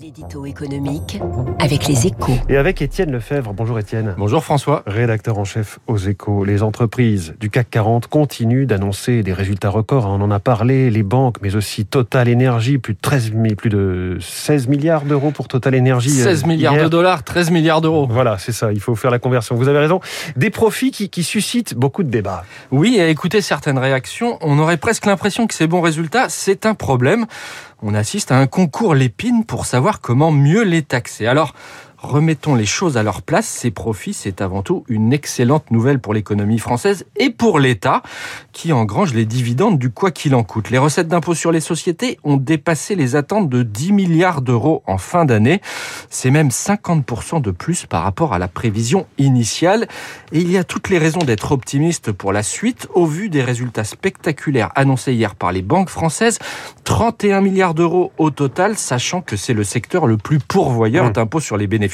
L'édito économique avec les échos. Et avec Étienne Lefebvre. Bonjour Étienne. Bonjour François. Rédacteur en chef aux échos. Les entreprises du CAC 40 continuent d'annoncer des résultats records. On en a parlé. Les banques, mais aussi Total Energy, plus de, 13, plus de 16 milliards d'euros pour Total Energy. 16 milliards hier. de dollars, 13 milliards d'euros. Voilà, c'est ça. Il faut faire la conversion. Vous avez raison. Des profits qui, qui suscitent beaucoup de débats. Oui, à écouter certaines réactions, on aurait presque l'impression que ces bons résultats, c'est un problème. On assiste à un concours l'épine pour savoir comment mieux les taxer. Alors, remettons les choses à leur place. Ces profits, c'est avant tout une excellente nouvelle pour l'économie française et pour l'État, qui engrange les dividendes du quoi qu'il en coûte. Les recettes d'impôt sur les sociétés ont dépassé les attentes de 10 milliards d'euros en fin d'année. C'est même 50% de plus par rapport à la prévision initiale. Et il y a toutes les raisons d'être optimiste pour la suite, au vu des résultats spectaculaires annoncés hier par les banques françaises. 31 milliards d'euros au total, sachant que c'est le secteur le plus pourvoyeur Mmh. d'impôts sur les bénéfices.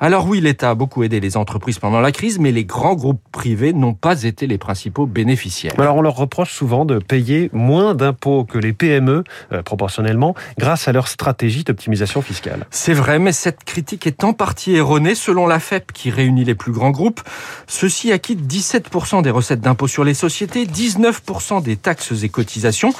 Alors oui, l'État a beaucoup aidé les entreprises pendant la crise, mais les grands groupes privés n'ont pas été les principaux bénéficiaires. Alors on leur reproche souvent de payer moins d'impôts que les PME, euh, proportionnellement, grâce à leur stratégie d'optimisation fiscale. C'est vrai, mais cette critique est en partie erronée. Selon la FEP, qui réunit les plus grands groupes, ceux-ci acquittent 17% des recettes d'impôt sur les sociétés, 19% des taxes et cotisations,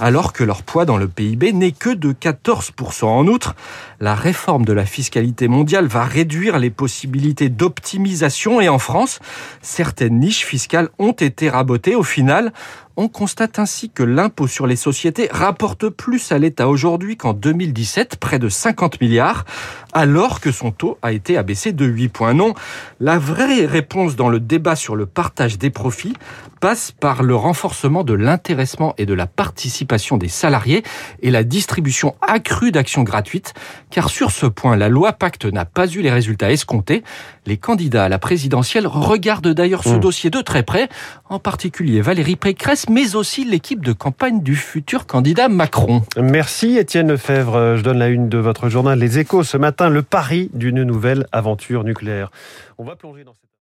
alors que leur poids dans le PIB n'est que de 14%. En outre, la réforme de la fiscalité va réduire les possibilités d'optimisation et en France, certaines niches fiscales ont été rabotées. Au final, on constate ainsi que l'impôt sur les sociétés rapporte plus à l'État aujourd'hui qu'en 2017, près de 50 milliards, alors que son taux a été abaissé de 8 points. Non, la vraie réponse dans le débat sur le partage des profits passe par le renforcement de l'intéressement et de la participation des salariés et la distribution accrue d'actions gratuites, car sur ce point, la loi Pacte n'a pas eu les résultats escomptés. Les candidats à la présidentielle regardent d'ailleurs ce Mmh. dossier de très près, en particulier Valérie Pécresse, mais aussi l'équipe de campagne du futur candidat Macron. Merci Étienne Lefebvre. Je donne la une de votre journal Les Échos ce matin, le pari d'une nouvelle aventure nucléaire. On va plonger dans cette